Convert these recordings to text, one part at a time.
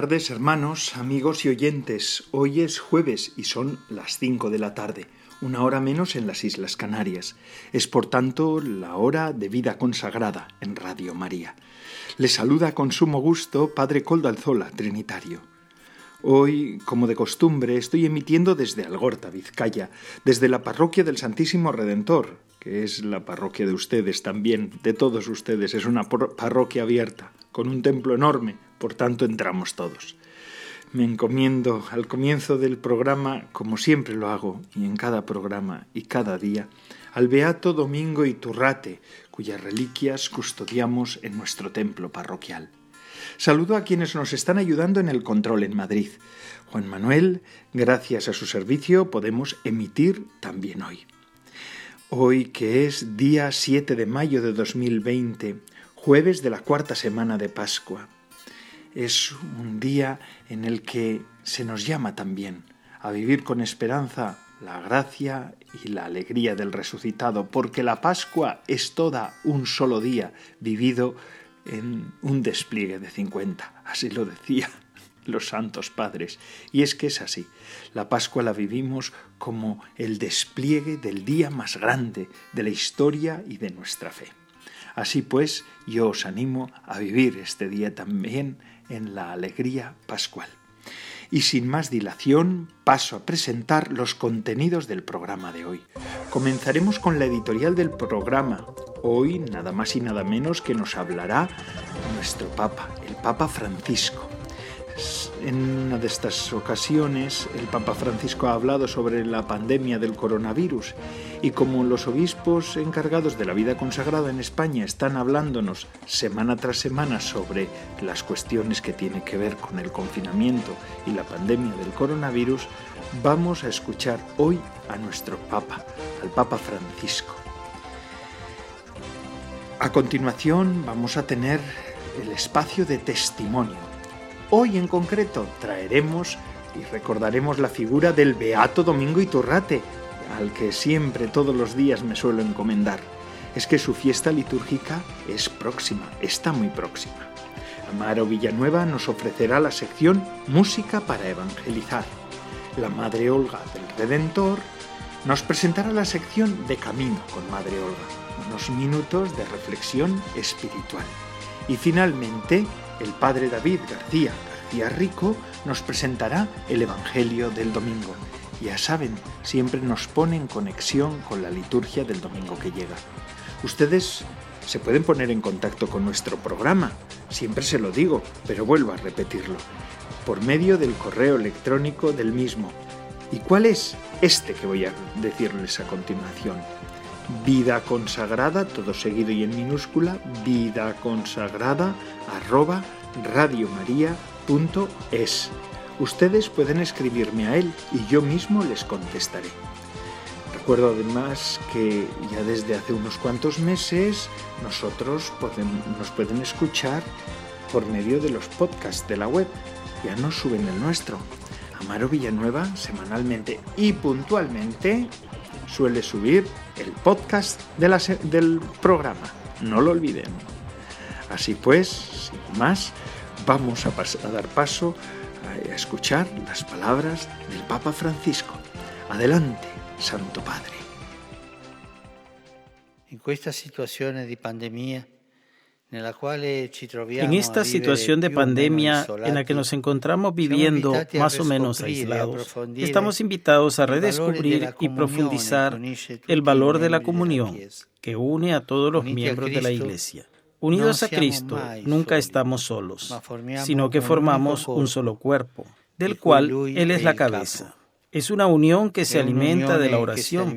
Tardes hermanos, amigos y oyentes. Hoy es jueves y son las 5 de la tarde, una hora menos en las Islas Canarias. Es por tanto la hora de vida consagrada en Radio María. Les saluda con sumo gusto Padre Coldalzola, Trinitario. Hoy, como de costumbre, estoy emitiendo desde Algorta, Vizcaya, desde la parroquia del Santísimo Redentor, que es la parroquia de ustedes también, de todos ustedes. Es una parroquia abierta, con un templo enorme, por tanto entramos todos. Me encomiendo al comienzo del programa, como siempre lo hago, y en cada programa y cada día, al Beato Domingo Iturrate, cuyas reliquias custodiamos en nuestro templo parroquial. Saludo a quienes nos están ayudando en el control en Madrid. Juan Manuel, gracias a su servicio podemos emitir también hoy. Hoy que es día 7 de mayo de 2020, jueves de la cuarta semana de Pascua es un día en el que se nos llama también a vivir con esperanza la gracia y la alegría del resucitado, porque la Pascua es toda un solo día vivido en un despliegue de 50. Así lo decía los santos padres. Y es que es así. La Pascua la vivimos como el despliegue del día más grande de la historia y de nuestra fe. Así pues, yo os animo a vivir este día también en la alegría pascual. Y sin más dilación, paso a presentar los contenidos del programa de hoy. Comenzaremos con la editorial del programa. Hoy nada más y nada menos que nos hablará nuestro Papa, el Papa Francisco. En una de estas ocasiones, el Papa Francisco ha hablado sobre la pandemia del coronavirus y como los obispos encargados de la vida consagrada en España están hablándonos semana tras semana sobre las cuestiones que tienen que ver con el confinamiento y la pandemia del coronavirus, vamos a escuchar hoy a nuestro Papa, al Papa Francisco. A continuación vamos a tener el espacio de testimonio Hoy en concreto traeremos y recordaremos la figura del Beato Domingo Iturrate, al que siempre todos los días me suelo encomendar. Es que su fiesta litúrgica es próxima, está muy próxima. Amaro Villanueva nos ofrecerá la sección Música para Evangelizar. La Madre Olga del Redentor nos presentará la sección de Camino con Madre Olga, unos minutos de reflexión espiritual. Y finalmente, el padre David García García Rico nos presentará el Evangelio del domingo. Ya saben, siempre nos pone en conexión con la liturgia del domingo que llega. Ustedes se pueden poner en contacto con nuestro programa, siempre se lo digo, pero vuelvo a repetirlo, por medio del correo electrónico del mismo. ¿Y cuál es? Este que voy a decirles a continuación. Vida consagrada, todo seguido y en minúscula, vida consagrada arroba. Ustedes pueden escribirme a él y yo mismo les contestaré. Recuerdo además que ya desde hace unos cuantos meses nosotros nos pueden escuchar por medio de los podcasts de la web. Ya nos suben el nuestro. Amaro Villanueva semanalmente y puntualmente suele subir el podcast del programa. No lo olviden. Así pues, sin más, vamos a, dar paso a, escuchar las palabras del Papa Francisco. Adelante, Santo Padre. En esta situación de pandemia en esta situación de pandemia en la que nos encontramos viviendo más o menos aislados, estamos invitados a redescubrir y profundizar el valor de la comunión que une a todos los miembros de la Iglesia. Unidos a Cristo, nunca estamos solos, sino que formamos un solo cuerpo, del cual Él es la cabeza. Es una unión que se alimenta de la oración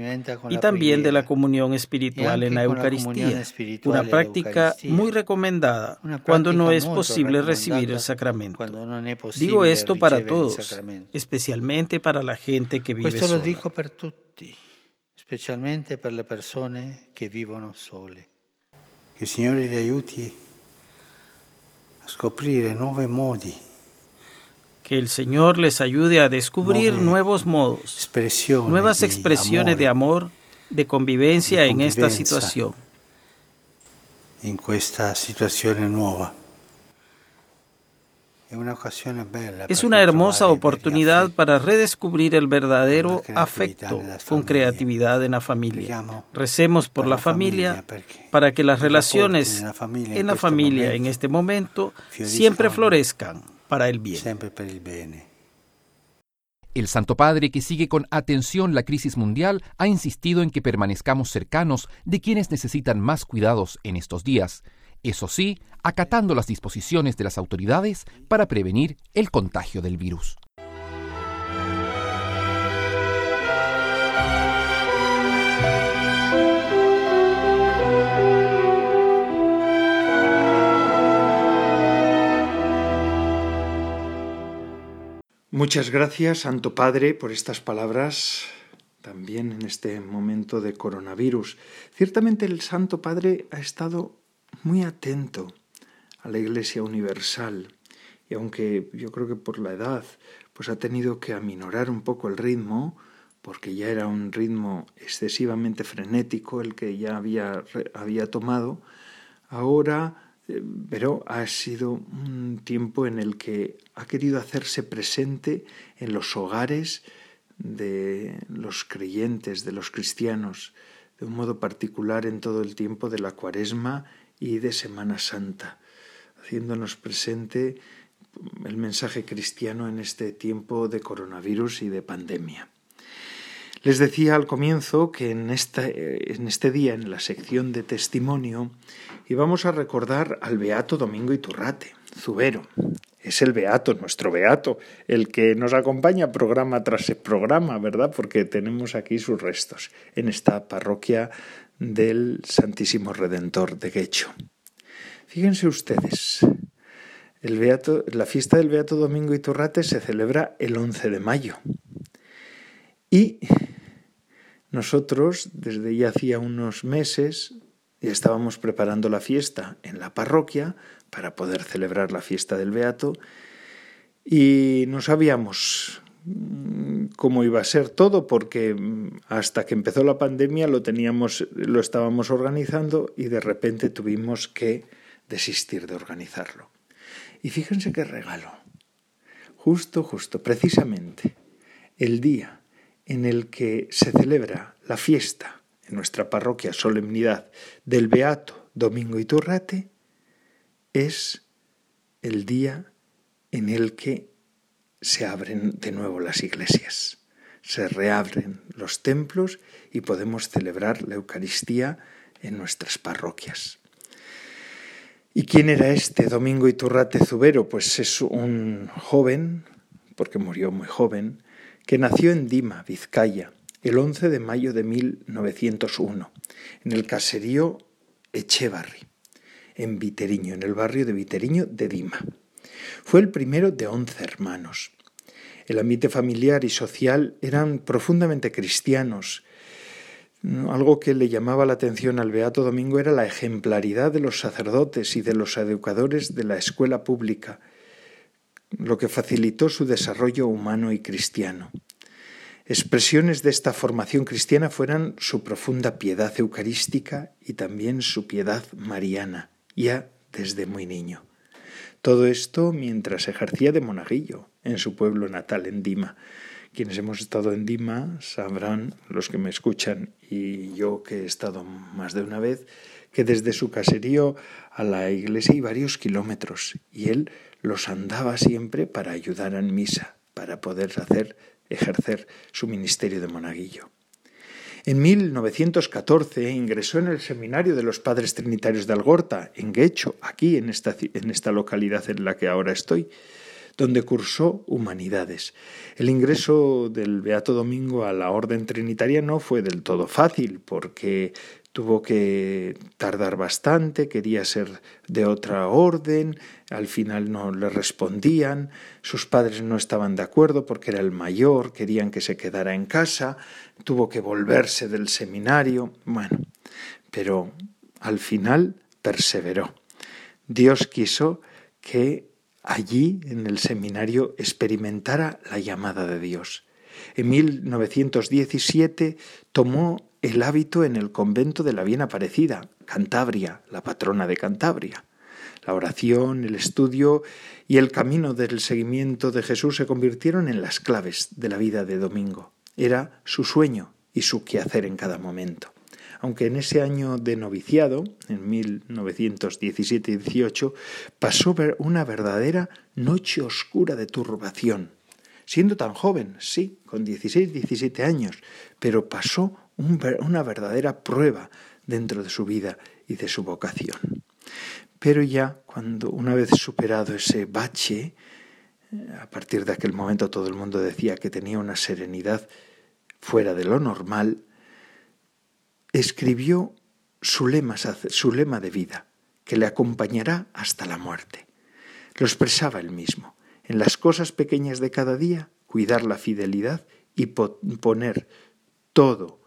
y también de la comunión espiritual en la Eucaristía, una práctica muy recomendada cuando no es posible recibir el sacramento. Digo esto para todos, especialmente para la gente que vive sola. lo dico per tutti, specialmente per le persone che vivono sole. Que il Signore li aiuti a scoprire nuovi modi que el Señor les ayude a descubrir nuevos modos, nuevas expresiones de amor, de convivencia en esta situación. En esta situación nueva. Es una hermosa oportunidad para redescubrir el verdadero afecto con creatividad en la familia. Recemos por la familia para que las relaciones en la familia en este momento siempre florezcan para el bien. Siempre para el bien. El Santo Padre, que sigue con atención la crisis mundial, ha insistido en que permanezcamos cercanos de quienes necesitan más cuidados en estos días. Eso sí, acatando las disposiciones de las autoridades para prevenir el contagio del virus. Muchas gracias, Santo Padre, por estas palabras también en este momento de coronavirus. Ciertamente el Santo Padre ha estado muy atento a la Iglesia Universal y aunque yo creo que por la edad pues ha tenido que aminorar un poco el ritmo porque ya era un ritmo excesivamente frenético el que ya había, había tomado, ahora pero ha sido un tiempo en el que ha querido hacerse presente en los hogares de los creyentes, de los cristianos, de un modo particular en todo el tiempo de la cuaresma y de Semana Santa, haciéndonos presente el mensaje cristiano en este tiempo de coronavirus y de pandemia. Les decía al comienzo que en, en este día, en la sección de testimonio, íbamos a recordar al Beato Domingo Iturrate, Zubero. Es el Beato, nuestro Beato, el que nos acompaña programa tras programa, ¿verdad? Porque tenemos aquí sus restos en esta parroquia del Santísimo Redentor de Guecho. Fíjense ustedes, el Beato, la fiesta del Beato Domingo Iturrate se celebra el 11 de mayo. Y nosotros, desde ya hacía unos meses, ya estábamos preparando la fiesta en la parroquia para poder celebrar la fiesta del Beato y no sabíamos mm, cómo iba a ser todo porque mm, hasta que empezó la pandemia lo teníamos lo estábamos organizando y de repente tuvimos que desistir de organizarlo. Y fíjense qué regalo. Justo, justo, precisamente el día en el que se celebra la fiesta nuestra parroquia solemnidad del Beato Domingo Iturrate, es el día en el que se abren de nuevo las iglesias, se reabren los templos y podemos celebrar la Eucaristía en nuestras parroquias. ¿Y quién era este Domingo Iturrate Zubero? Pues es un joven, porque murió muy joven, que nació en Dima, Vizcaya, el 11 de mayo de 1901, en el caserío Echevarri, en Viteriño, en el barrio de Viteriño de Dima. Fue el primero de once hermanos. El ambiente familiar y social eran profundamente cristianos. Algo que le llamaba la atención al Beato Domingo era la ejemplaridad de los sacerdotes y de los educadores de la escuela pública, lo que facilitó su desarrollo humano y cristiano. Expresiones de esta formación cristiana fueran su profunda piedad eucarística y también su piedad mariana, ya desde muy niño. Todo esto mientras ejercía de monaguillo en su pueblo natal, en Dima. Quienes hemos estado en Dima sabrán, los que me escuchan y yo que he estado más de una vez, que desde su caserío a la iglesia hay varios kilómetros y él los andaba siempre para ayudar en misa, para poder hacer, ejercer su ministerio de monaguillo. En 1914 ingresó en el seminario de los Padres Trinitarios de Algorta, en Guecho, aquí en esta, en esta localidad en la que ahora estoy, donde cursó humanidades. El ingreso del Beato Domingo a la orden trinitaria no fue del todo fácil, porque tuvo que tardar bastante, quería ser de otra orden, al final no le respondían, sus padres no estaban de acuerdo porque era el mayor, querían que se quedara en casa, tuvo que volverse del seminario, bueno, pero al final perseveró. Dios quiso que allí en el seminario experimentara la llamada de Dios. En 1917 tomó el hábito en el convento de la Bien Aparecida, Cantabria, la patrona de Cantabria. La oración, el estudio y el camino del seguimiento de Jesús se convirtieron en las claves de la vida de Domingo. Era su sueño y su quehacer en cada momento. Aunque en ese año de noviciado, en 1917-18, pasó una verdadera noche oscura de turbación. Siendo tan joven, sí, con 16-17 años, pero pasó una verdadera prueba dentro de su vida y de su vocación. Pero ya cuando una vez superado ese bache, a partir de aquel momento todo el mundo decía que tenía una serenidad fuera de lo normal, escribió su lema, su lema de vida, que le acompañará hasta la muerte. Lo expresaba él mismo. En las cosas pequeñas de cada día, cuidar la fidelidad y poner todo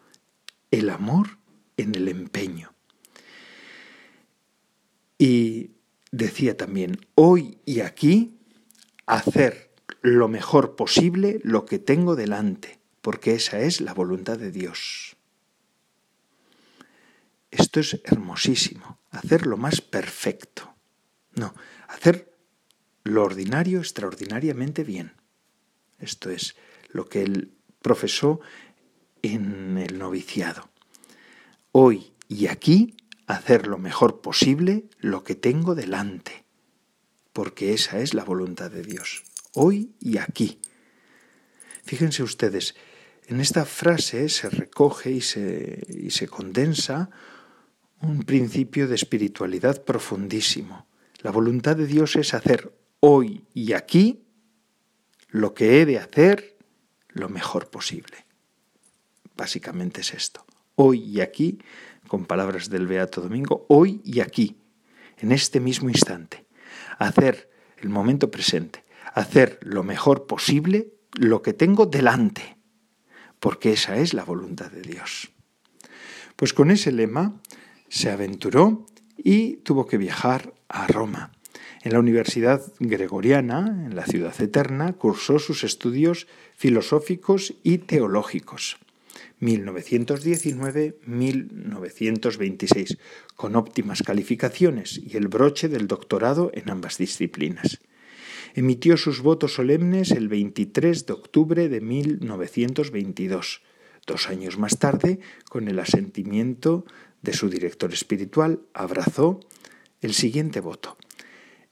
el amor en el empeño. Y decía también, hoy y aquí, hacer lo mejor posible lo que tengo delante, porque esa es la voluntad de Dios. Esto es hermosísimo, hacer lo más perfecto. No, hacer lo ordinario extraordinariamente bien. Esto es lo que él profesó en el noviciado. Hoy y aquí hacer lo mejor posible lo que tengo delante, porque esa es la voluntad de Dios. Hoy y aquí. Fíjense ustedes, en esta frase se recoge y se, y se condensa un principio de espiritualidad profundísimo. La voluntad de Dios es hacer hoy y aquí lo que he de hacer lo mejor posible. Básicamente es esto. Hoy y aquí, con palabras del Beato Domingo, hoy y aquí, en este mismo instante, hacer el momento presente, hacer lo mejor posible lo que tengo delante, porque esa es la voluntad de Dios. Pues con ese lema se aventuró y tuvo que viajar a Roma. En la Universidad Gregoriana, en la ciudad eterna, cursó sus estudios filosóficos y teológicos. 1919-1926, con óptimas calificaciones y el broche del doctorado en ambas disciplinas. Emitió sus votos solemnes el 23 de octubre de 1922. Dos años más tarde, con el asentimiento de su director espiritual, abrazó el siguiente voto.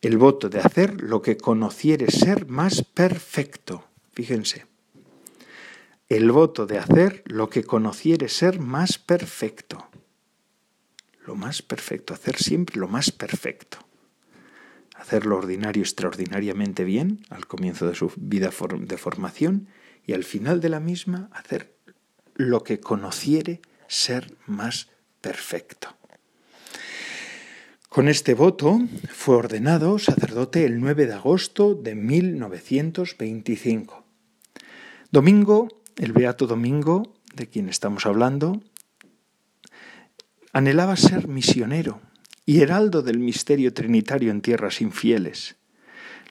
El voto de hacer lo que conociere ser más perfecto. Fíjense, el voto de hacer lo que conociere ser más perfecto. Lo más perfecto, hacer siempre lo más perfecto. Hacer lo ordinario extraordinariamente bien al comienzo de su vida de formación y al final de la misma hacer lo que conociere ser más perfecto. Con este voto fue ordenado sacerdote el 9 de agosto de 1925. Domingo el Beato Domingo, de quien estamos hablando, anhelaba ser misionero y heraldo del misterio trinitario en tierras infieles.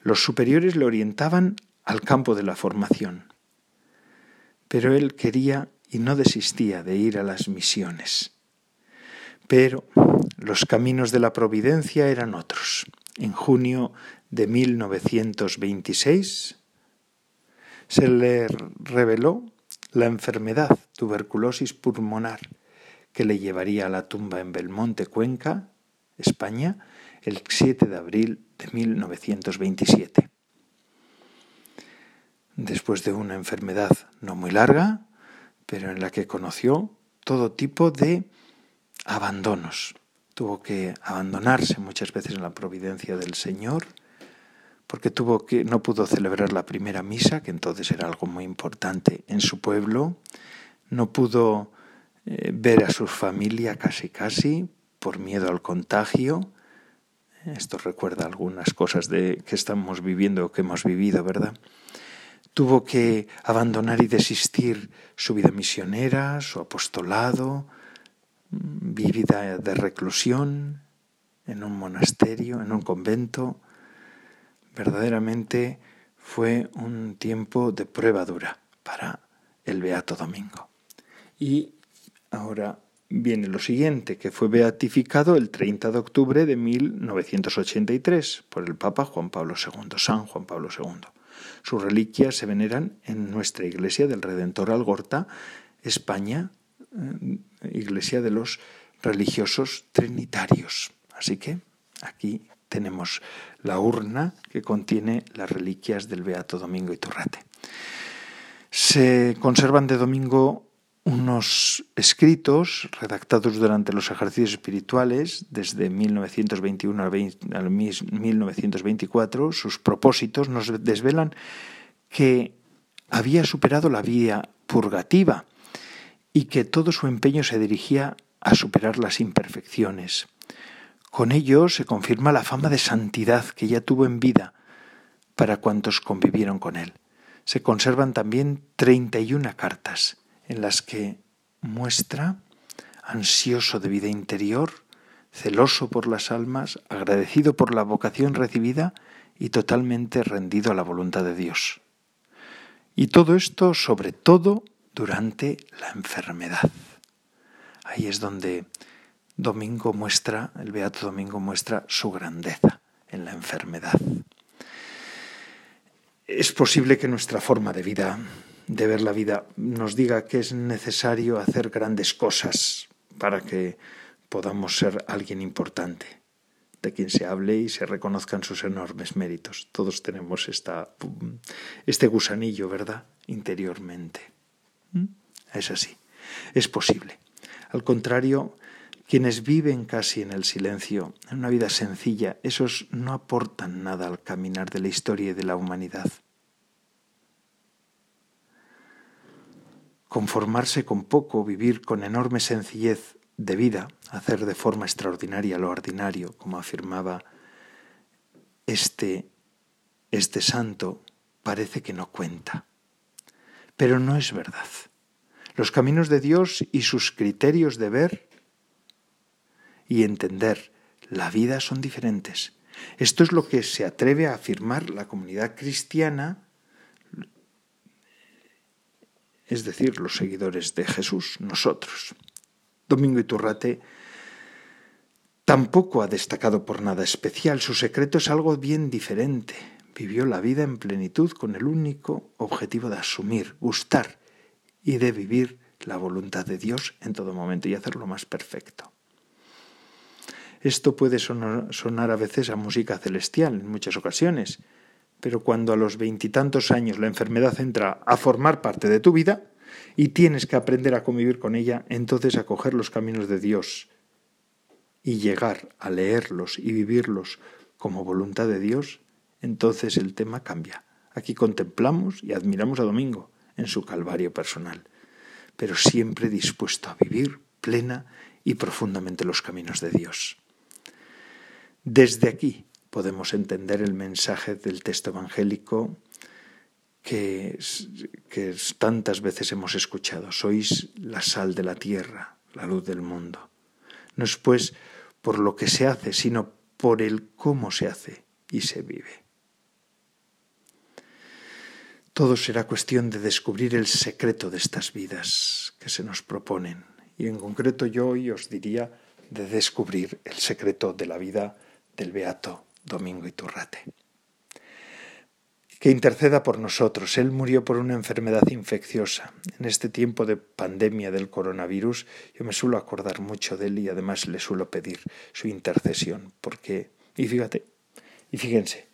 Los superiores le orientaban al campo de la formación, pero él quería y no desistía de ir a las misiones. Pero los caminos de la providencia eran otros. En junio de 1926 se le reveló la enfermedad tuberculosis pulmonar que le llevaría a la tumba en Belmonte, Cuenca, España, el 7 de abril de 1927. Después de una enfermedad no muy larga, pero en la que conoció todo tipo de abandonos. Tuvo que abandonarse muchas veces en la providencia del Señor, porque tuvo que no pudo celebrar la primera misa, que entonces era algo muy importante en su pueblo, no pudo eh, ver a su familia casi casi por miedo al contagio. Esto recuerda algunas cosas de que estamos viviendo o que hemos vivido, ¿verdad? Tuvo que abandonar y desistir su vida misionera, su apostolado, mm, vida de reclusión en un monasterio, en un convento, verdaderamente fue un tiempo de prueba dura para el Beato Domingo. Y ahora viene lo siguiente, que fue beatificado el 30 de octubre de 1983 por el Papa Juan Pablo II, San Juan Pablo II. Sus reliquias se veneran en nuestra iglesia del Redentor Algorta, España, eh, iglesia de los religiosos trinitarios. Así que aquí tenemos la urna que contiene las reliquias del Beato Domingo Iturrate. Se conservan de Domingo unos escritos redactados durante los ejercicios espirituales desde 1921 al 1924. Sus propósitos nos desvelan que había superado la vía purgativa y que todo su empeño se dirigía a superar las imperfecciones, con ello se confirma la fama de santidad que ya tuvo en vida para cuantos convivieron con él. Se conservan también 31 cartas en las que muestra, ansioso de vida interior, celoso por las almas, agradecido por la vocación recibida y totalmente rendido a la voluntad de Dios. Y todo esto, sobre todo, durante la enfermedad. Ahí es donde Domingo muestra, el Beato Domingo muestra su grandeza en la enfermedad. Es posible que nuestra forma de vida, de ver la vida, nos diga que es necesario hacer grandes cosas para que podamos ser alguien importante, de quien se hable y se reconozcan sus enormes méritos. Todos tenemos esta, este gusanillo, ¿verdad? Interiormente. ¿Mm? Es así. Es posible. Al contrario, quienes viven casi en el silencio, en una vida sencilla, esos no aportan nada al caminar de la historia y de la humanidad. Conformarse con poco, vivir con enorme sencillez de vida, hacer de forma extraordinaria lo ordinario, como afirmaba este, este santo, parece que no cuenta. Pero no es verdad. Los caminos de Dios y sus criterios de ver y entender la vida son diferentes. Esto es lo que se atreve a afirmar la comunidad cristiana, es decir, los seguidores de Jesús, nosotros. Domingo Iturrate tampoco ha destacado por nada especial, su secreto es algo bien diferente. Vivió la vida en plenitud con el único objetivo de asumir, gustar y de vivir la voluntad de Dios en todo momento y hacerlo más perfecto. Esto puede sonar, a veces a música celestial en muchas ocasiones, pero cuando a los veintitantos años la enfermedad entra a formar parte de tu vida y tienes que aprender a convivir con ella, entonces a coger los caminos de Dios y llegar a leerlos y vivirlos como voluntad de Dios, entonces el tema cambia. Aquí contemplamos y admiramos a Domingo en su calvario personal, pero siempre dispuesto a vivir plena y profundamente los caminos de Dios. Desde aquí podemos entender el mensaje del texto evangélico que, tantas veces hemos escuchado. Sois la sal de la tierra, la luz del mundo. No es pues por lo que se hace, sino por el cómo se hace y se vive. Todo será cuestión de descubrir el secreto de estas vidas que se nos proponen. Y en concreto yo hoy os diría de descubrir el secreto de la vida del Beato Domingo Iturrate. Que interceda por nosotros. Él murió por una enfermedad infecciosa. En este tiempo de pandemia del coronavirus, yo me suelo acordar mucho de él y además le suelo pedir su intercesión. Porque, y fíjate, y fíjense,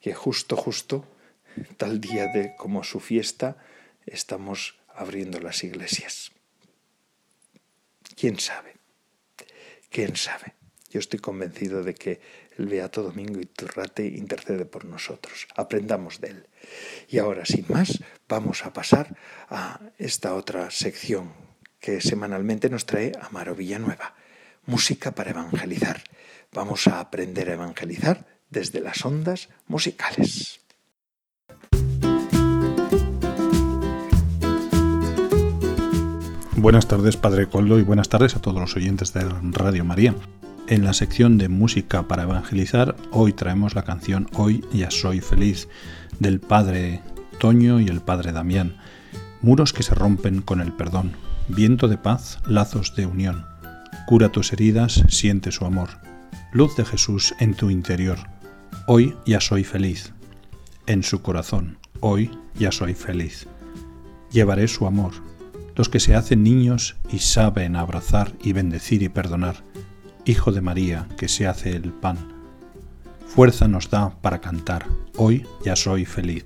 que justo, justo, tal día de como su fiesta, estamos abriendo las iglesias. ¿Quién sabe? ¿Quién sabe? Yo estoy convencido de que el Beato Domingo Iturrate intercede por nosotros. Aprendamos de él. Y ahora, sin más, vamos a pasar a esta otra sección que semanalmente nos trae Amaro Villanueva. Música para evangelizar. Vamos a aprender a evangelizar desde las ondas musicales. Buenas tardes, Padre Coldo, y buenas tardes a todos los oyentes de Radio María. En la sección de música para evangelizar, hoy traemos la canción Hoy ya soy feliz del Padre Toño y el Padre Damián. Muros que se rompen con el perdón, viento de paz, lazos de unión. Cura tus heridas, siente su amor. Luz de Jesús en tu interior. Hoy ya soy feliz. En su corazón, hoy ya soy feliz. Llevaré su amor los que se hacen niños y saben abrazar y bendecir y perdonar, Hijo de María que se hace el pan. Fuerza nos da para cantar, hoy ya soy feliz.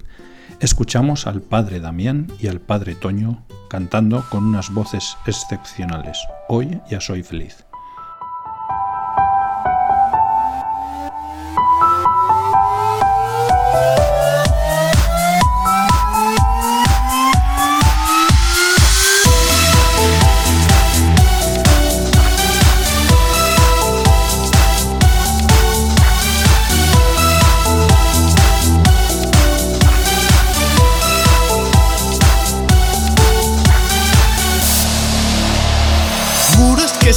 Escuchamos al Padre Damián y al Padre Toño cantando con unas voces excepcionales, hoy ya soy feliz.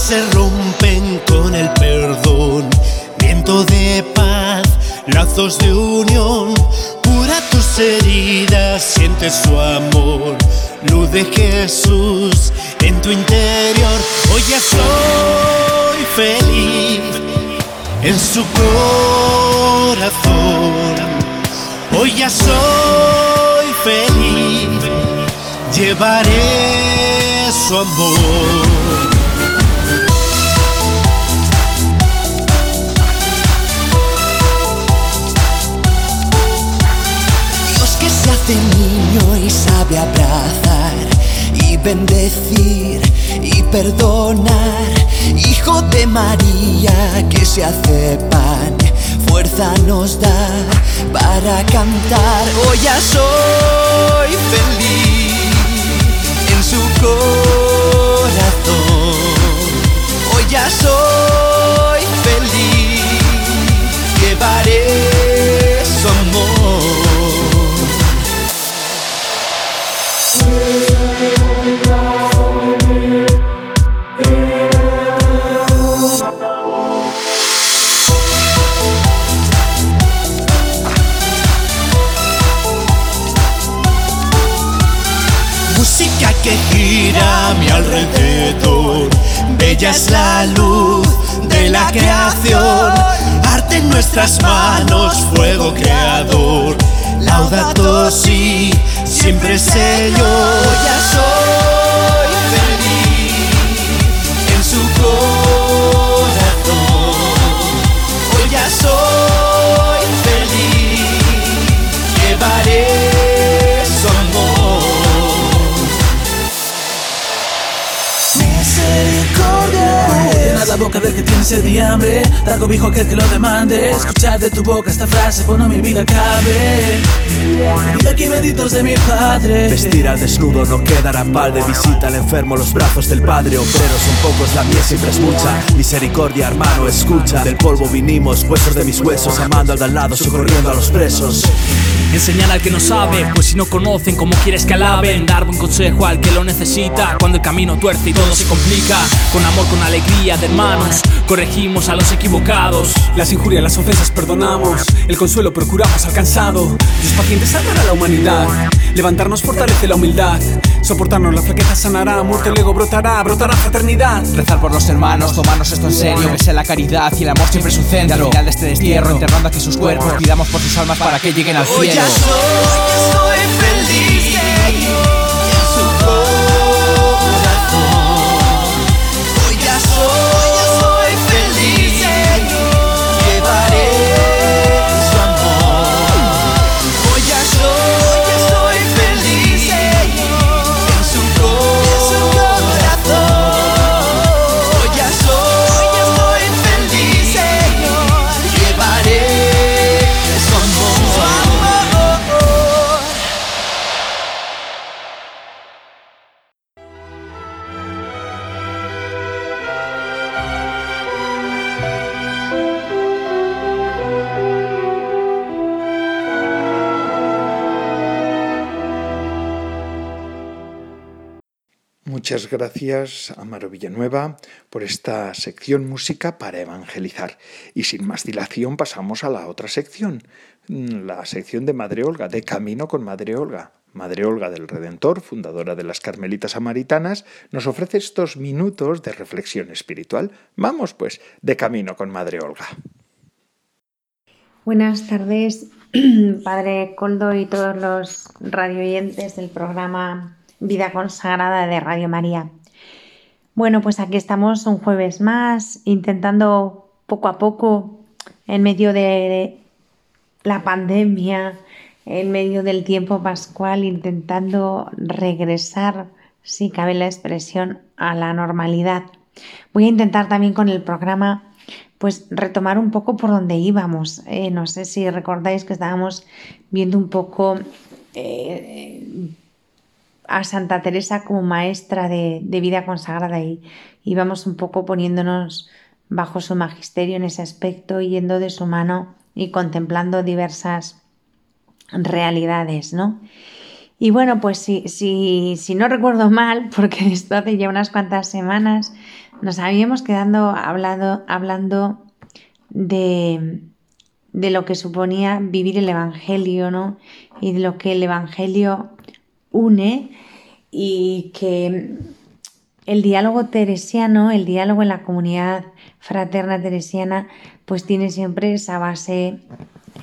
Se rompen con el perdón, viento de paz, lazos de unión, cura tus heridas, siente su amor, luz de Jesús en tu interior, hoy ya soy feliz en su corazón, hoy ya soy feliz, llevaré su amor. Niño y sabe abrazar y bendecir y perdonar. Hijo de María que se hace pan, fuerza nos da para cantar. Hoy ya soy feliz en su corazón. Hoy ya soy feliz, llevaré su amor. Que gira mi alrededor, bella es la luz de la creación, arte en nuestras manos, fuego creador. Laudato si, siempre yo. Ya soy la boca del que tiene sed y hambre Dar cobijo a aquel que lo demande. Escuchar de tu boca esta frase Cuando mi vida cabe Y aquí benditos de mi Padre. Vestir al desnudo no quedará pal de visita. Al enfermo Los brazos del Padre. Obreros son pocos, la mía siempre es mucha. Misericordia hermano, escucha. Del polvo vinimos, huesos de mis huesos. Amando al de al lado, socorriendo a los presos Enseñar al que no sabe, pues si no conocen, ¿cómo quieres que alaben? Dar buen consejo al que lo necesita, cuando el camino tuerce y todo se complica. Con amor, con alegría de hermanos, corregimos a los equivocados. Las injurias, las ofensas perdonamos, el consuelo procuramos alcanzado. Dios paciente salvará a la humanidad, levantarnos fortalece la humildad. Soportarnos la flaqueza sanará, muerte luego brotará, brotará fraternidad. Rezar por los hermanos, tomarnos esto en serio, que sea la caridad y el amor siempre su centro. al final de este destierro, enterrando aquí sus cuerpos, pidamos por sus almas para que lleguen al cielo. Ya soy feliz Gracias, Amaro Villanueva, por esta sección música para evangelizar. Y sin más dilación pasamos a la otra sección, la sección de Madre Olga, de Camino con Madre Olga. Madre Olga del Redentor, fundadora de las Carmelitas Samaritanas, nos ofrece estos minutos de reflexión espiritual. Vamos, pues, de camino con Madre Olga. Buenas tardes, Padre Coldo y todos los radioyentes del programa Vida Consagrada de Radio María. Bueno, pues aquí estamos un jueves más, intentando poco a poco, en medio de la pandemia, en medio del tiempo pascual, intentando regresar, si cabe la expresión, a la normalidad. Voy a intentar también con el programa pues retomar un poco por donde íbamos. Eh, no sé si recordáis que estábamos viendo un poco eh, a Santa Teresa como maestra de, de, vida consagrada y íbamos un poco poniéndonos bajo su magisterio en ese aspecto, yendo de su mano y contemplando diversas realidades, ¿no? Y bueno, pues si, si, si no recuerdo mal, porque esto hace ya unas cuantas semanas, nos habíamos quedado hablando, hablando de, de lo que suponía vivir el Evangelio, ¿no? Y de lo que el Evangelio une y que el diálogo teresiano, el diálogo en la comunidad fraterna teresiana, pues tiene siempre esa base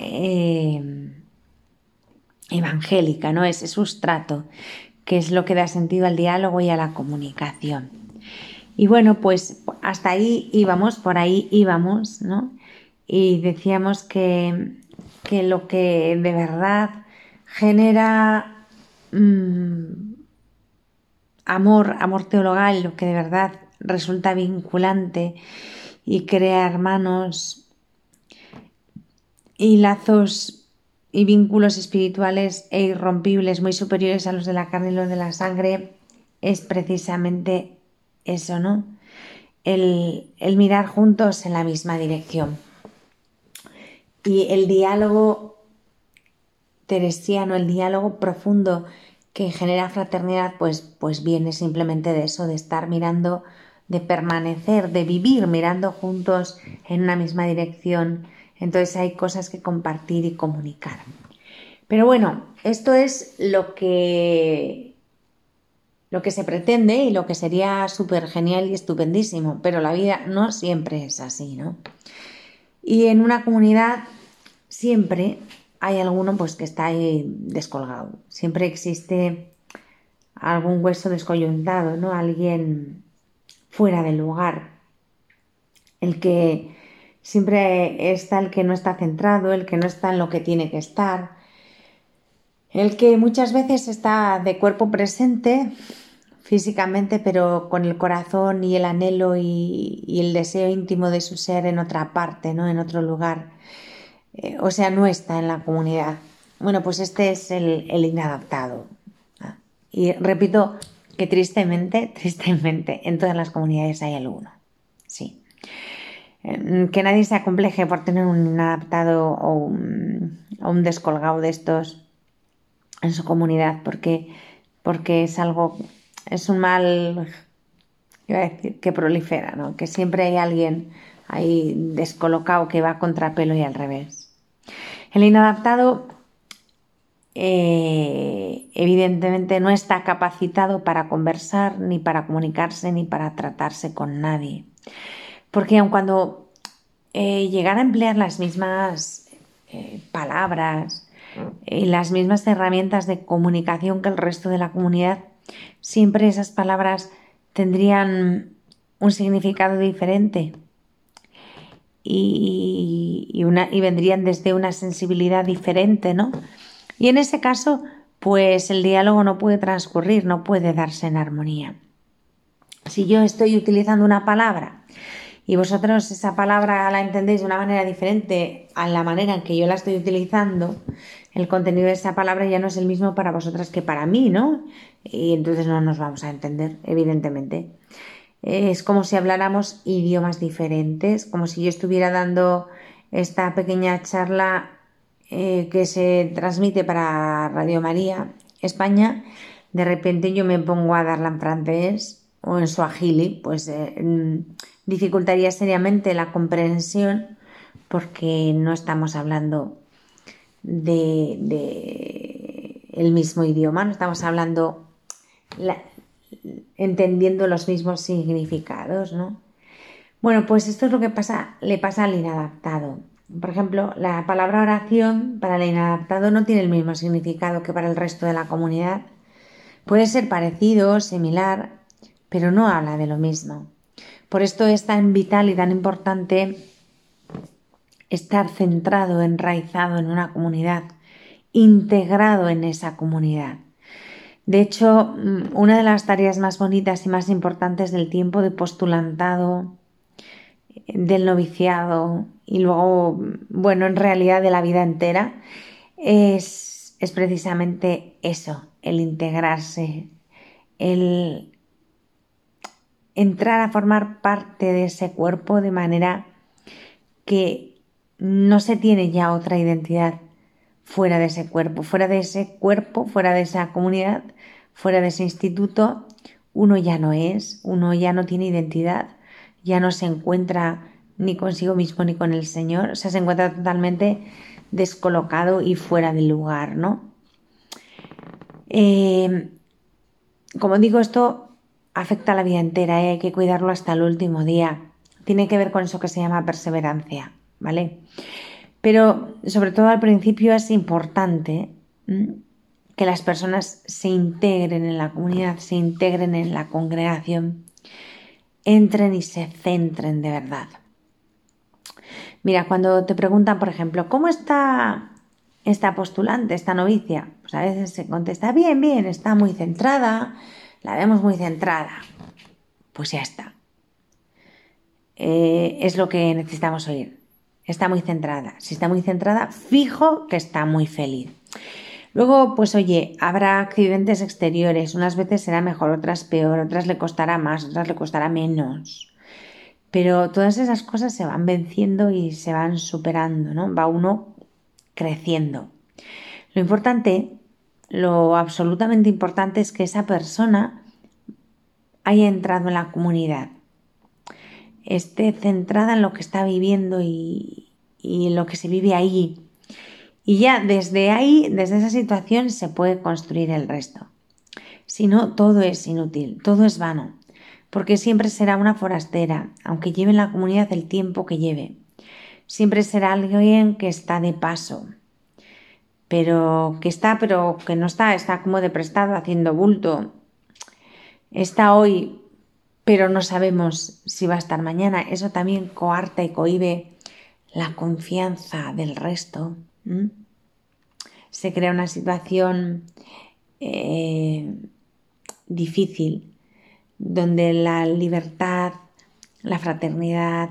eh, evangélica, ¿no? Ese sustrato, que es lo que da sentido al diálogo y a la comunicación. Y bueno, pues hasta ahí íbamos, por ahí íbamos, ¿no? Y decíamos que, que lo que de verdad genera mm, amor, amor teologal, lo que de verdad resulta vinculante y crea hermanos y lazos y vínculos espirituales e irrompibles muy superiores a los de la carne y los de la sangre es precisamente eso, ¿no? El, el mirar juntos en la misma dirección. Y el diálogo teresiano, el diálogo profundo que genera fraternidad, pues, pues viene simplemente de eso, de estar mirando, de permanecer, de vivir mirando juntos en una misma dirección. Entonces hay cosas que compartir y comunicar. Pero bueno, esto es lo que lo que se pretende y lo que sería súper genial y estupendísimo, pero la vida no siempre es así, ¿no? Y en una comunidad siempre hay alguno pues que está ahí descolgado, siempre existe algún hueso descoyuntado, ¿no? Alguien fuera del lugar, el que siempre está el que no está centrado, el que no está en lo que tiene que estar, el que muchas veces está de cuerpo presente físicamente, pero con el corazón y el anhelo y, el deseo íntimo de su ser en otra parte, ¿no? En otro lugar. Eh, o sea, no está en la comunidad. Bueno, pues este es el, inadaptado. Y repito que tristemente, tristemente, en todas las comunidades hay alguno. Sí. Eh, que nadie se acompleje por tener un inadaptado o un descolgado de estos en su comunidad, porque, porque es algo, es un mal, iba a decir, que prolifera, ¿no? que siempre hay alguien ahí descolocado que va a contrapelo y al revés. El inadaptado eh, evidentemente no está capacitado para conversar, ni para comunicarse, ni para tratarse con nadie. Porque aun cuando eh, llegara a emplear las mismas eh, palabras, y las mismas herramientas de comunicación que el resto de la comunidad, siempre esas palabras tendrían un significado diferente y, una, y vendrían desde una sensibilidad diferente, ¿no? Y en ese caso, pues el diálogo no puede transcurrir, no puede darse en armonía. Si yo estoy utilizando una palabra y vosotros esa palabra la entendéis de una manera diferente a la manera en que yo la estoy utilizando, el contenido de esa palabra ya no es el mismo para vosotras que para mí, ¿no? Y entonces no nos vamos a entender, evidentemente. Es como si habláramos idiomas diferentes, como si yo estuviera dando esta pequeña charla eh, que se transmite para Radio María España. De repente yo me pongo a darla en francés o en suajili, pues eh, mm, dificultaría seriamente la comprensión porque no estamos hablando de, el mismo idioma, no estamos hablando entendiendo los mismos significados, ¿no? Bueno, pues esto es lo que pasa, le pasa al inadaptado. Por ejemplo, la palabra oración para el inadaptado no tiene el mismo significado que para el resto de la comunidad. Puede ser parecido, similar, pero no habla de lo mismo. Por esto es tan vital y tan importante estar centrado, enraizado en una comunidad, integrado en esa comunidad. De hecho, mm, una de las tareas más bonitas y más importantes del tiempo de postulantado, del noviciado y luego, bueno, en realidad de la vida entera, es, es precisamente eso, el integrarse, el entrar a formar parte de ese cuerpo de manera que no se tiene ya otra identidad fuera de ese cuerpo, fuera de ese cuerpo, fuera de esa comunidad, fuera de ese instituto, uno ya no es, uno ya no tiene identidad, ya no se encuentra ni consigo mismo ni con el Señor, o sea, se encuentra totalmente descolocado y fuera del lugar, ¿no? Eh, como digo, esto afecta a la vida entera, ¿eh? hay que cuidarlo hasta el último día. Tiene que ver con eso que se llama perseverancia, ¿vale? Pero sobre todo al principio es importante que las personas se integren en la comunidad, se integren en la congregación, entren y se centren de verdad. Mira, cuando te preguntan, por ejemplo, ¿cómo está esta postulante, esta novicia? Pues a veces se contesta, bien, bien, está muy centrada, la vemos muy centrada. Pues ya está. Eh, es lo que necesitamos oír. Está muy centrada. Si está muy centrada, fijo que está muy feliz. Luego, pues oye, habrá accidentes exteriores, unas veces será mejor, otras peor, otras le costará más, otras le costará menos. Pero todas esas cosas se van venciendo y se van superando, ¿no? Va uno creciendo. Lo importante, lo absolutamente importante es que esa persona haya entrado en la comunidad, esté centrada en lo que está viviendo y, y en lo que se vive ahí, y ya desde ahí, desde esa situación, se puede construir el resto. Si no, todo es inútil, todo es vano, porque siempre será una forastera, aunque lleve en la comunidad el tiempo que lleve. Siempre será alguien que está de paso, pero que está, pero que no está, está como de prestado haciendo bulto. Está hoy, pero no sabemos si va a estar mañana. Eso también coarta y cohibe la confianza del resto. Se crea una situación eh, difícil donde la libertad, la fraternidad,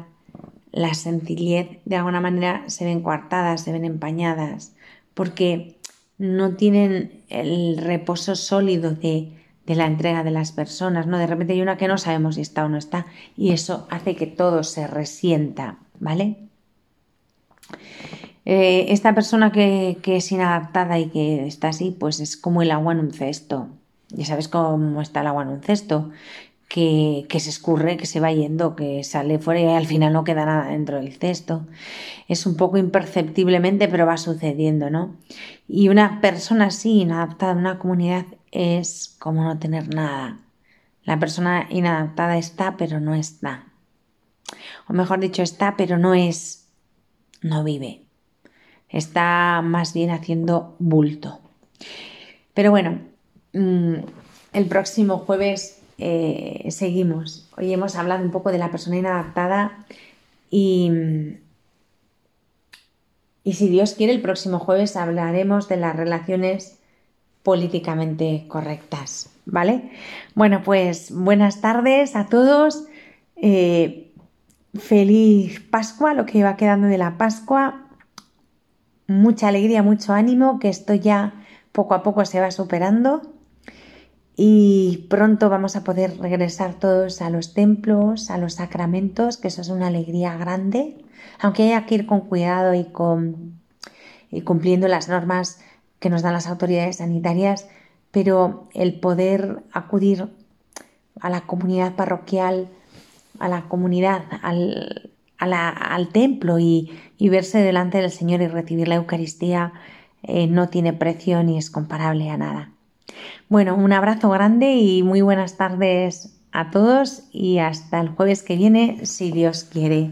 la sencillez de alguna manera se ven coartadas, se ven empañadas, porque no tienen el reposo sólido de, de, la entrega de las personas, ¿no? De repente hay una que no sabemos si está o no está, y eso hace que todo se resienta, ¿vale? Eh, esta persona que, es inadaptada y que está así, pues es como el agua en un cesto. Ya sabes cómo está el agua en un cesto, que, que, se escurre, que se va yendo, que sale fuera y al final no queda nada dentro del cesto. Es un poco imperceptiblemente, pero va sucediendo, ¿no? Y una persona así, inadaptada a una comunidad, es como no tener nada. La persona inadaptada está, pero no está. O mejor dicho, está, pero no es, no vive está más bien haciendo bulto. Pero bueno, mm, el próximo jueves eh, seguimos. Hoy hemos hablado un poco de la persona inadaptada y, y si Dios quiere, el próximo jueves hablaremos de las relaciones políticamente correctas. ¿Vale? Bueno, pues buenas tardes a todos. Eh, feliz Pascua, lo que va quedando de la Pascua mucha alegría, mucho ánimo, que esto ya poco a poco se va superando y pronto vamos a poder regresar todos a los templos, a los sacramentos, que eso es una alegría grande, aunque haya que ir con cuidado y, con, y cumpliendo las normas que nos dan las autoridades sanitarias, pero el poder acudir a la comunidad parroquial, a la comunidad, al, al templo y, verse delante del Señor y recibir la Eucaristía eh, no tiene precio ni es comparable a nada. Bueno, un abrazo grande y muy buenas tardes a todos y hasta el jueves que viene, si Dios quiere.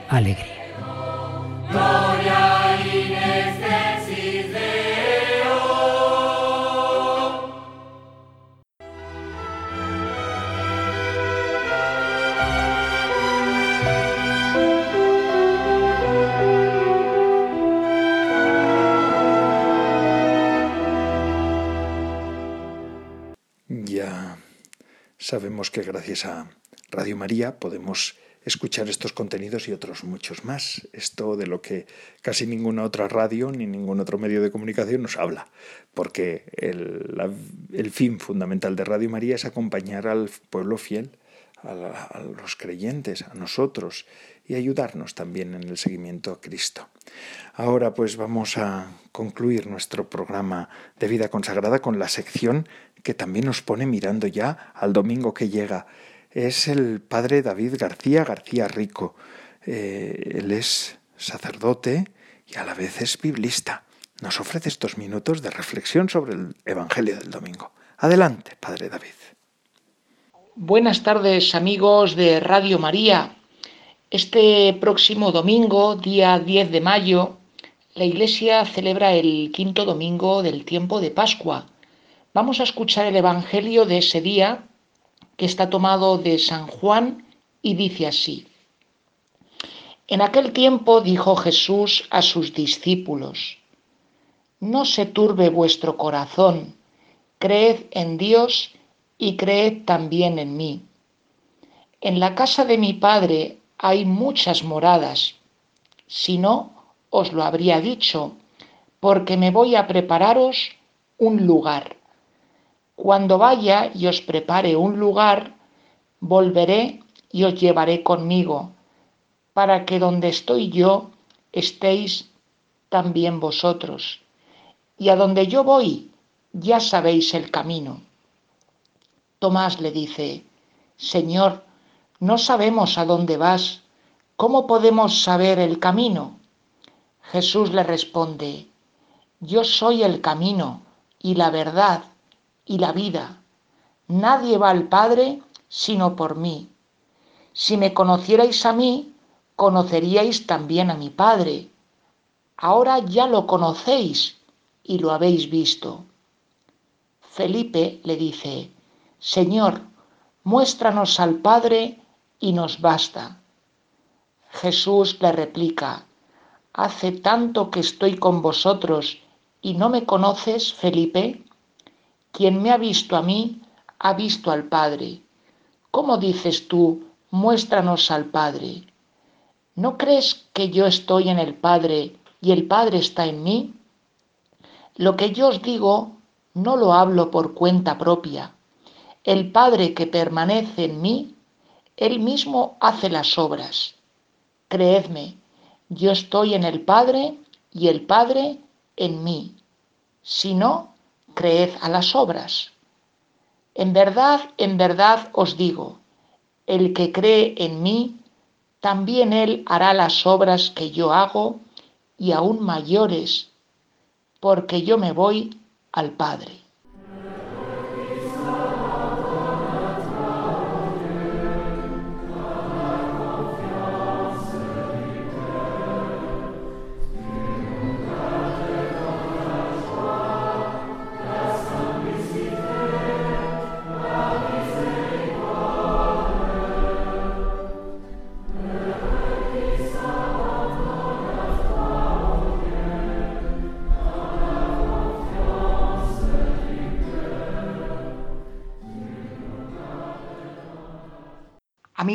alegría. Sabemos que gracias a Radio María podemos escuchar estos contenidos y otros muchos más. Esto de lo que casi ninguna otra radio ni ningún otro medio de comunicación nos habla, porque el, fin fundamental de Radio María es acompañar al pueblo fiel, a, los creyentes, a nosotros, y ayudarnos también en el seguimiento a Cristo. Ahora pues vamos a concluir nuestro programa de vida consagrada con la sección que también nos pone mirando ya al domingo que llega es el padre David García García Rico. Eh, él es sacerdote y a la vez es biblista. Nos ofrece estos minutos de reflexión sobre el Evangelio del Domingo. Adelante, padre David. Buenas tardes amigos de Radio María. Este próximo domingo, día 10 de mayo, la Iglesia celebra el quinto domingo del tiempo de Pascua. Vamos a escuchar el Evangelio de ese día que está tomado de San Juan y dice así. En aquel tiempo dijo Jesús a sus discípulos, No se turbe vuestro corazón, creed en Dios y creed también en mí. En la casa de mi Padre hay muchas moradas, si no, os lo habría dicho, porque me voy a prepararos un lugar. Cuando vaya y os prepare un lugar, volveré y os llevaré conmigo, para que donde estoy yo estéis también vosotros. Y a donde yo voy, ya sabéis el camino. Tomás le dice, Señor, no sabemos a dónde vas, ¿cómo podemos saber el camino? Jesús le responde, Yo soy el camino y la verdad y la vida. Nadie va al Padre sino por mí. Si me conocierais a mí, conoceríais también a mi Padre. Ahora ya lo conocéis y lo habéis visto. Felipe le dice, Señor, muéstranos al Padre y nos basta. Jesús le replica, Hace tanto que estoy con vosotros y no me conoces, Felipe. Quien me ha visto a mí, ha visto al Padre. ¿Cómo dices tú, muéstranos al Padre? ¿No crees que yo estoy en el Padre y el Padre está en mí? Lo que yo os digo no lo hablo por cuenta propia. El Padre que permanece en mí, Él mismo hace las obras. Creedme, yo estoy en el Padre y el Padre en mí. Si no, creed a las obras. En verdad, en verdad os digo, el que cree en mí, también él hará las obras que yo hago y aún mayores, porque yo me voy al Padre.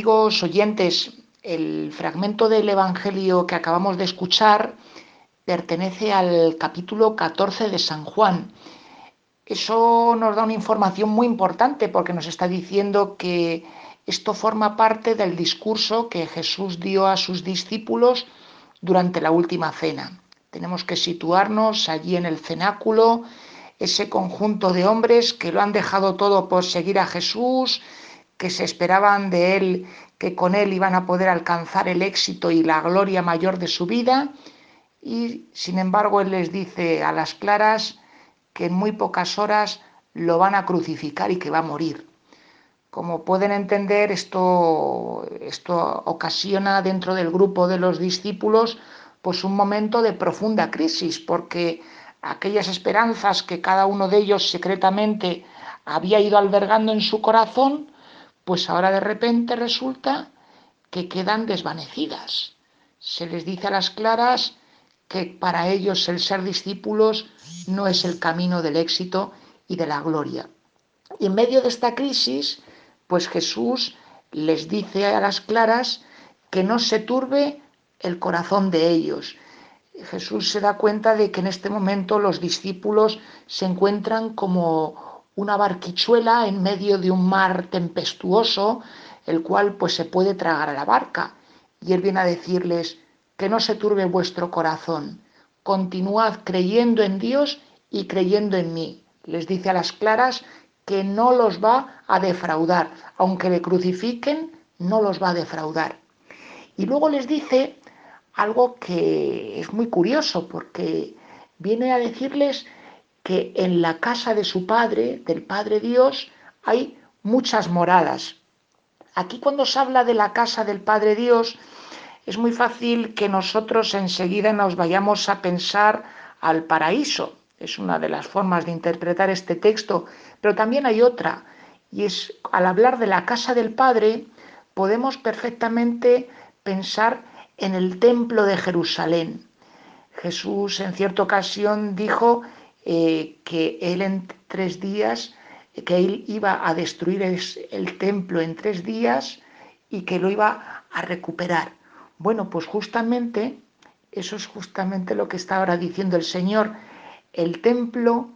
Amigos oyentes, el fragmento del Evangelio que acabamos de escuchar pertenece al capítulo 14 de San Juan. Eso nos da una información muy importante porque nos está diciendo que esto forma parte del discurso que Jesús dio a sus discípulos durante la última cena. Tenemos que situarnos allí en el cenáculo, ese conjunto de hombres que lo han dejado todo por seguir a Jesús, que se esperaban de él, que con él iban a poder alcanzar el éxito y la gloria mayor de su vida, y sin embargo él les dice a las claras que en muy pocas horas lo van a crucificar y que va a morir. Como pueden entender, esto, esto ocasiona dentro del grupo de los discípulos pues un momento de profunda crisis, porque aquellas esperanzas que cada uno de ellos secretamente había ido albergando en su corazón, pues ahora de repente resulta que quedan desvanecidas. Se les dice a las claras que para ellos el ser discípulos no es el camino del éxito y de la gloria. Y en medio de esta crisis, pues Jesús les dice a las claras que no se turbe el corazón de ellos. Jesús se da cuenta de que en este momento los discípulos se encuentran como una barquichuela en medio de un mar tempestuoso, el cual pues se puede tragar a la barca. Y él viene a decirles que no se turbe vuestro corazón, continuad creyendo en Dios y creyendo en mí. Les dice a las claras que no los va a defraudar, aunque le crucifiquen, no los va a defraudar. Y luego les dice algo que es muy curioso, porque viene a decirles que en la casa de su Padre, del Padre Dios, hay muchas moradas. Aquí cuando se habla de la casa del Padre Dios, es muy fácil que nosotros enseguida nos vayamos a pensar al paraíso. Es una de las formas de interpretar este texto, pero también hay otra, y es al hablar de la casa del Padre, podemos perfectamente pensar en el templo de Jerusalén. Jesús en cierta ocasión dijo eh, que él en tres días, que él iba a destruir el, templo en tres días y que lo iba a recuperar. Bueno, pues justamente, eso es justamente lo que está ahora diciendo el Señor. El templo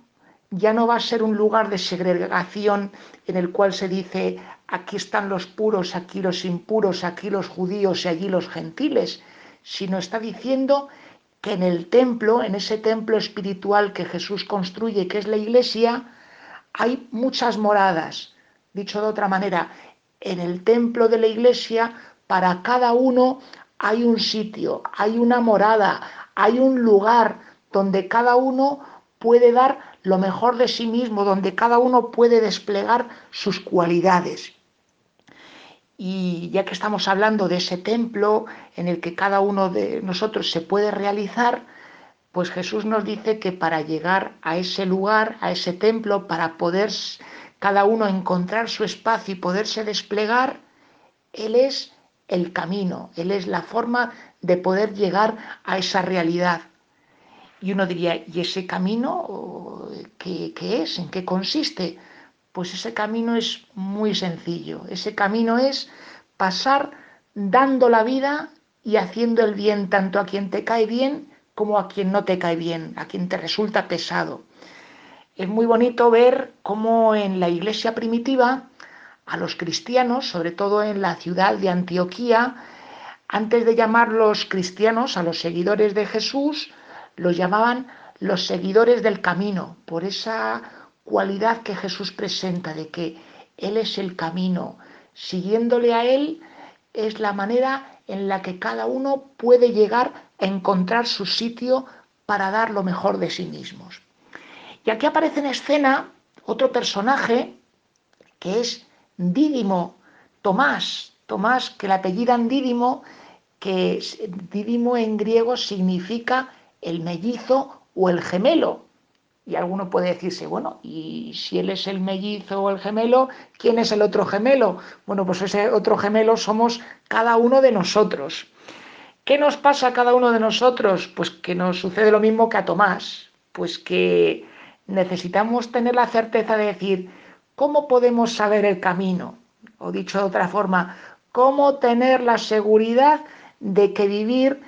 ya no va a ser un lugar de segregación en el cual se dice aquí están los puros, aquí los impuros, aquí los judíos y allí los gentiles, sino está diciendo que en el templo, en ese templo espiritual que Jesús construye, que es la iglesia, hay muchas moradas. Dicho de otra manera, en el templo de la iglesia, para cada uno hay un sitio, hay una morada, hay un lugar donde cada uno puede dar lo mejor de sí mismo, donde cada uno puede desplegar sus cualidades. Y ya que estamos hablando de ese templo en el que cada uno de nosotros se puede realizar, pues Jesús nos dice que para llegar a ese lugar, a ese templo, para poder cada uno encontrar su espacio y poderse desplegar, Él es el camino, Él es la forma de poder llegar a esa realidad. Y uno diría, ¿y ese camino qué, es? ¿En qué consiste? Pues ese camino es muy sencillo. Ese camino es pasar dando la vida y haciendo el bien tanto a quien te cae bien como a quien no te cae bien, a quien te resulta pesado. Es muy bonito ver cómo en la iglesia primitiva a los cristianos, sobre todo en la ciudad de Antioquía, antes de llamarlos cristianos, a los seguidores de Jesús, los llamaban los seguidores del camino, por esa cualidad que Jesús presenta de que Él es el camino. Siguiéndole a Él es la manera en la que cada uno puede llegar a encontrar su sitio para dar lo mejor de sí mismos. Y aquí aparece en escena otro personaje que es Dídimo, Tomás, Tomás que el apellidan Dídimo, que Dídimo en griego significa el mellizo o el gemelo. Y alguno puede decirse, bueno, y si él es el mellizo o el gemelo, ¿quién es el otro gemelo? Bueno, pues ese otro gemelo somos cada uno de nosotros. ¿Qué nos pasa a cada uno de nosotros? Pues que nos sucede lo mismo que a Tomás, pues que necesitamos tener la certeza de decir, ¿cómo podemos saber el camino? O dicho de otra forma, ¿cómo tener la seguridad de que vivir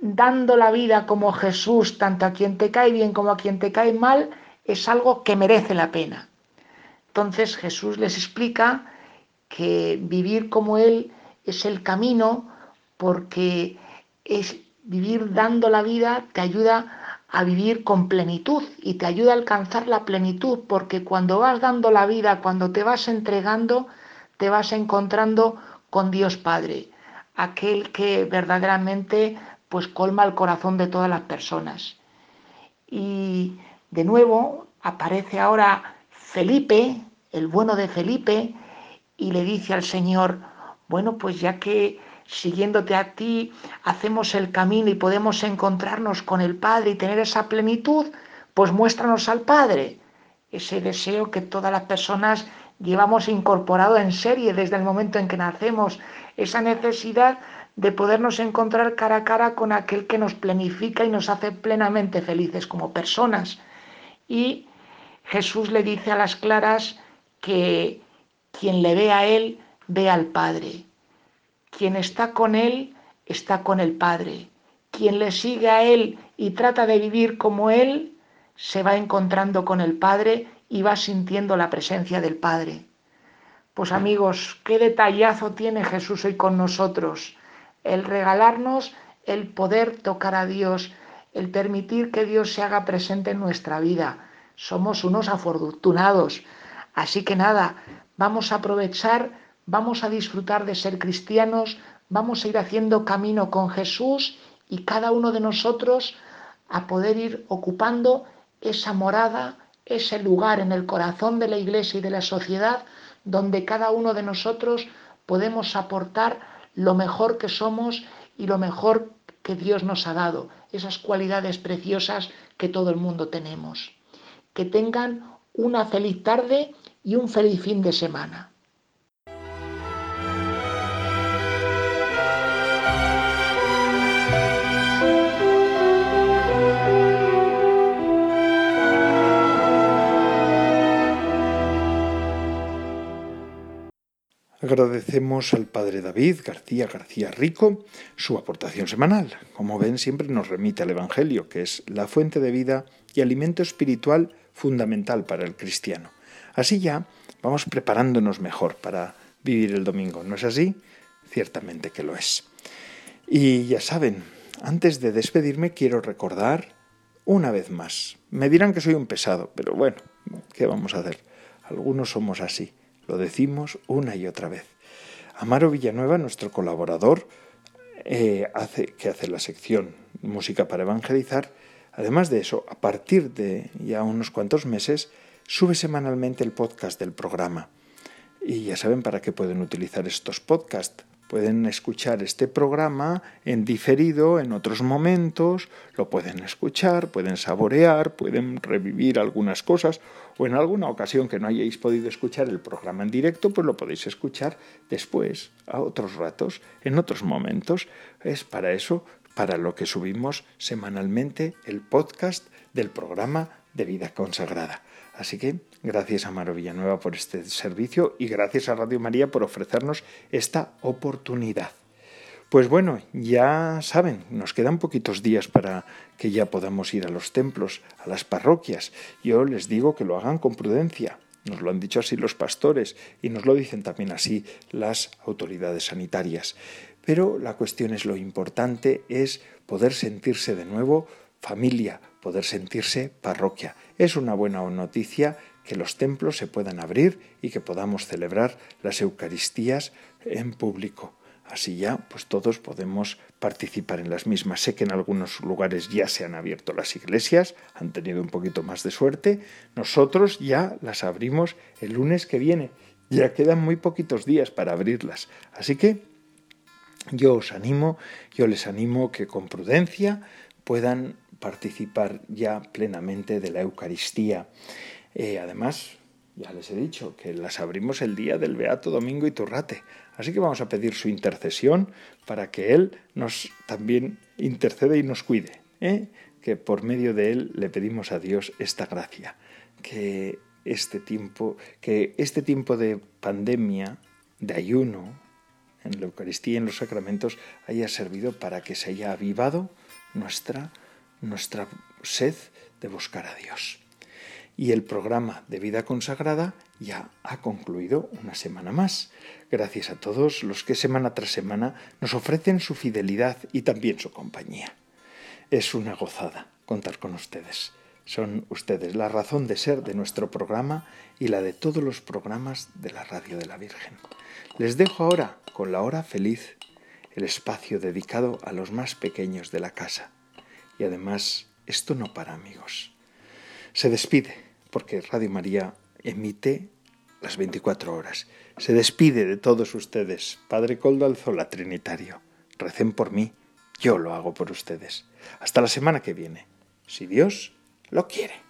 dando la vida como Jesús, tanto a quien te cae bien como a quien te cae mal, es algo que merece la pena? Entonces Jesús les explica que vivir como Él es el camino porque es vivir dando la vida te ayuda a vivir con plenitud y te ayuda a alcanzar la plenitud, porque cuando vas dando la vida, cuando te vas entregando, te vas encontrando con Dios Padre, aquel que verdaderamente pues colma el corazón de todas las personas. Y de nuevo aparece ahora Felipe, el bueno de Felipe, y le dice al Señor, bueno, pues ya que siguiéndote a ti, hacemos el camino y podemos encontrarnos con el Padre y tener esa plenitud, pues muéstranos al Padre. Ese deseo que todas las personas llevamos incorporado en serie desde el momento en que nacemos, esa necesidad de podernos encontrar cara a cara con aquel que nos planifica y nos hace plenamente felices como personas. Y Jesús le dice a las claras que quien le ve a Él, ve al Padre. Quien está con Él está con el Padre. Quien le sigue a Él y trata de vivir como Él, se va encontrando con el Padre y va sintiendo la presencia del Padre. Pues amigos, qué detallazo tiene Jesús hoy con nosotros. El regalarnos el poder tocar a Dios, el permitir que Dios se haga presente en nuestra vida. Somos unos afortunados. Así que nada, vamos a aprovechar vamos a disfrutar de ser cristianos, vamos a ir haciendo camino con Jesús y cada uno de nosotros a poder ir ocupando esa morada, ese lugar en el corazón de la iglesia y de la sociedad donde cada uno de nosotros podemos aportar lo mejor que somos y lo mejor que Dios nos ha dado, esas cualidades preciosas que todo el mundo tenemos. Que tengan una feliz tarde y un feliz fin de semana. Agradecemos al padre David García García Rico su aportación semanal. Como ven, siempre nos remite al Evangelio, que es la fuente de vida y alimento espiritual fundamental para el cristiano. Así ya vamos preparándonos mejor para vivir el domingo, ¿no es así? Ciertamente que lo es. Y ya saben, antes de despedirme quiero recordar una vez más. Me dirán que soy un pesado, pero bueno, ¿qué vamos a hacer? Algunos somos así lo decimos una y otra vez. Amaro Villanueva, nuestro colaborador, eh, hace, que hace la sección Música para Evangelizar, además de eso, a partir de ya unos cuantos meses, sube semanalmente el podcast del programa. Y ya saben para qué pueden utilizar estos podcasts. Pueden escuchar este programa en diferido en otros momentos, lo pueden escuchar, pueden saborear, pueden revivir algunas cosas o en alguna ocasión que no hayáis podido escuchar el programa en directo, pues lo podéis escuchar después, a otros ratos, en otros momentos. Es para eso, para lo que subimos semanalmente el podcast del programa de vida consagrada. Así que gracias a Maro Villanueva por este servicio y gracias a Radio María por ofrecernos esta oportunidad. Pues bueno, ya saben, nos quedan poquitos días para que ya podamos ir a los templos, a las parroquias. Yo les digo que lo hagan con prudencia. Nos lo han dicho así los pastores y nos lo dicen también así las autoridades sanitarias. Pero la cuestión es lo importante es poder sentirse de nuevo familia, poder sentirse parroquia. Es una buena noticia que los templos se puedan abrir y que podamos celebrar las Eucaristías en público. Así ya, pues todos podemos participar en las mismas. Sé que en algunos lugares ya se han abierto las iglesias, han tenido un poquito más de suerte. Nosotros ya las abrimos el lunes que viene. Ya quedan muy poquitos días para abrirlas. Así que yo os animo, yo les animo que con prudencia puedan participar ya plenamente de la Eucaristía. Eh, además, ya les he dicho que las abrimos el día del Beato Domingo Iturrate. Así que vamos a pedir su intercesión para que Él nos también interceda y nos cuide. ¿eh? Que por medio de Él le pedimos a Dios esta gracia. Que este tiempo, que este tiempo de pandemia, de ayuno, en la Eucaristía y en los sacramentos, haya servido para que se haya avivado nuestra, nuestra sed de buscar a Dios. Y el programa de vida consagrada ya ha concluido una semana más. Gracias a todos los que semana tras semana nos ofrecen su fidelidad y también su compañía. Es una gozada contar con ustedes. Son ustedes la razón de ser de nuestro programa y la de todos los programas de la Radio de la Virgen. Les dejo ahora con la hora feliz, el espacio dedicado a los más pequeños de la casa. Y además, esto no para amigos. Se despide, porque Radio María emite las 24 horas. Se despide de todos ustedes, Padre Coldo Alzola Trinitario. Recen por mí, yo lo hago por ustedes. Hasta la semana que viene, si Dios lo quiere.